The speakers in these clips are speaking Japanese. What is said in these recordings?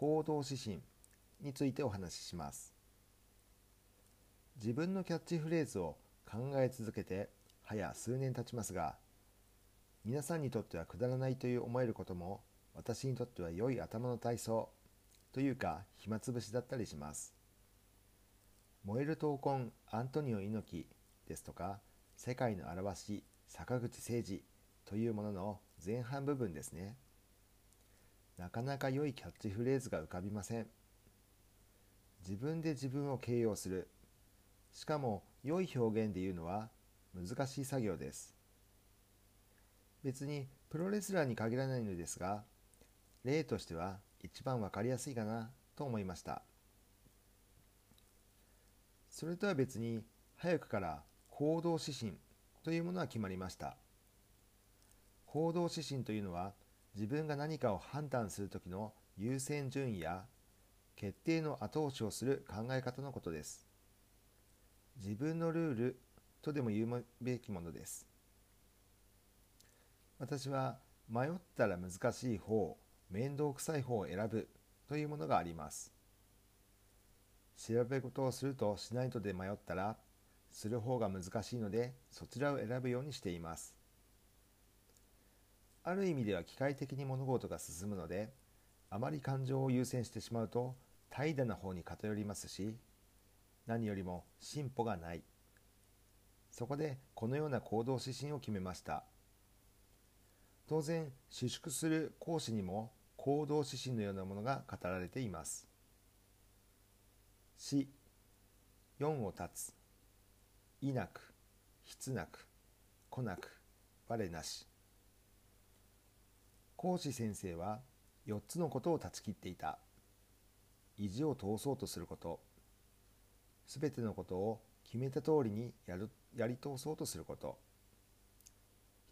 行動指針についてお話しします。自分のキャッチフレーズを考え続けて早数年経ちますが皆さんにとってはくだらないという思えることも私にとっては良い頭の体操というか暇つぶしだったりします。燃える闘魂アントニオ猪木ですとか世界の表し坂口誠二というものの前半部分ですね。なかなか良いキャッチフレーズが浮かびません。自分で自分を形容する。しかも良い表現で言うのは難しい作業です。別にプロレスラーに限らないのですが例としては一番わかりやすいかなと思いました。それとは別に早くから行動指針というものは決まりました。行動指針というのは自分が何かを判断する時の優先順位や決定の後押しをする考え方のことです。自分のルールとでも言うべきものです。私は迷ったら難しい方面倒くさい方を選ぶというものがあります。調べ事をするとしないとで迷ったらする方が難しいのでそちらを選ぶようにしています。ある意味では機械的に物事が進むのであまり感情を優先してしまうと怠惰な方に偏りますし何よりも進歩がない。そこでこのような行動指針を決めました。当然自粛する講師にも行動指針のようなものが語られています。死4を断つ。いなく筆なく来なく我なし。講師先生は4つのことを断ち切っていた。意地を通そうとすること。すべてのことを決めた通りにやるやり通そうとすること。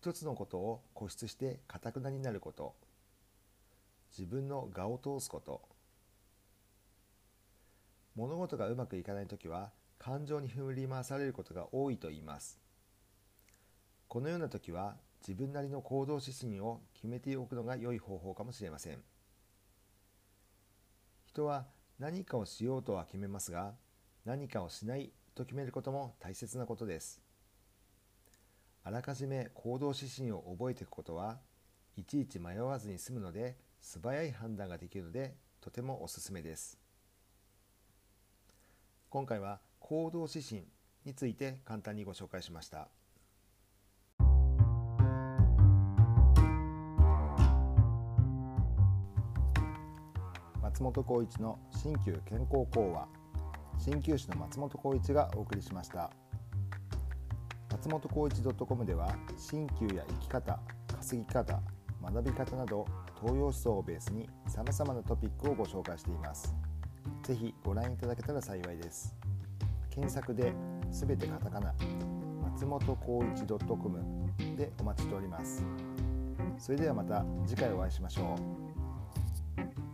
一つのことを固執してかたくなになること。自分の我を通すこと。物事がうまくいかない時は感情に振り回されることが多いと言います。このような時は自分なりの行動指針を決めておくのが良い方法かもしれません。人は何かをしようとは決めますが何かをしないと決めることも大切なことです。あらかじめ行動指針を覚えていくことはいちいち迷わずに済むので素早い判断ができるのでとてもおすすめです。今回は行動指針について簡単にご紹介しました。松本浩一の新旧健康講話。鍼灸師の松本浩一がお送りしました。松本浩一 .com では鍼灸や生き方稼ぎ方学び方など東洋思想をベースにさまざまなトピックをご紹介しています。ぜひご覧いただけたら幸いです。検索で全てカタカナ松本浩一 .com でお待ちしております。それではまた次回お会いしましょう。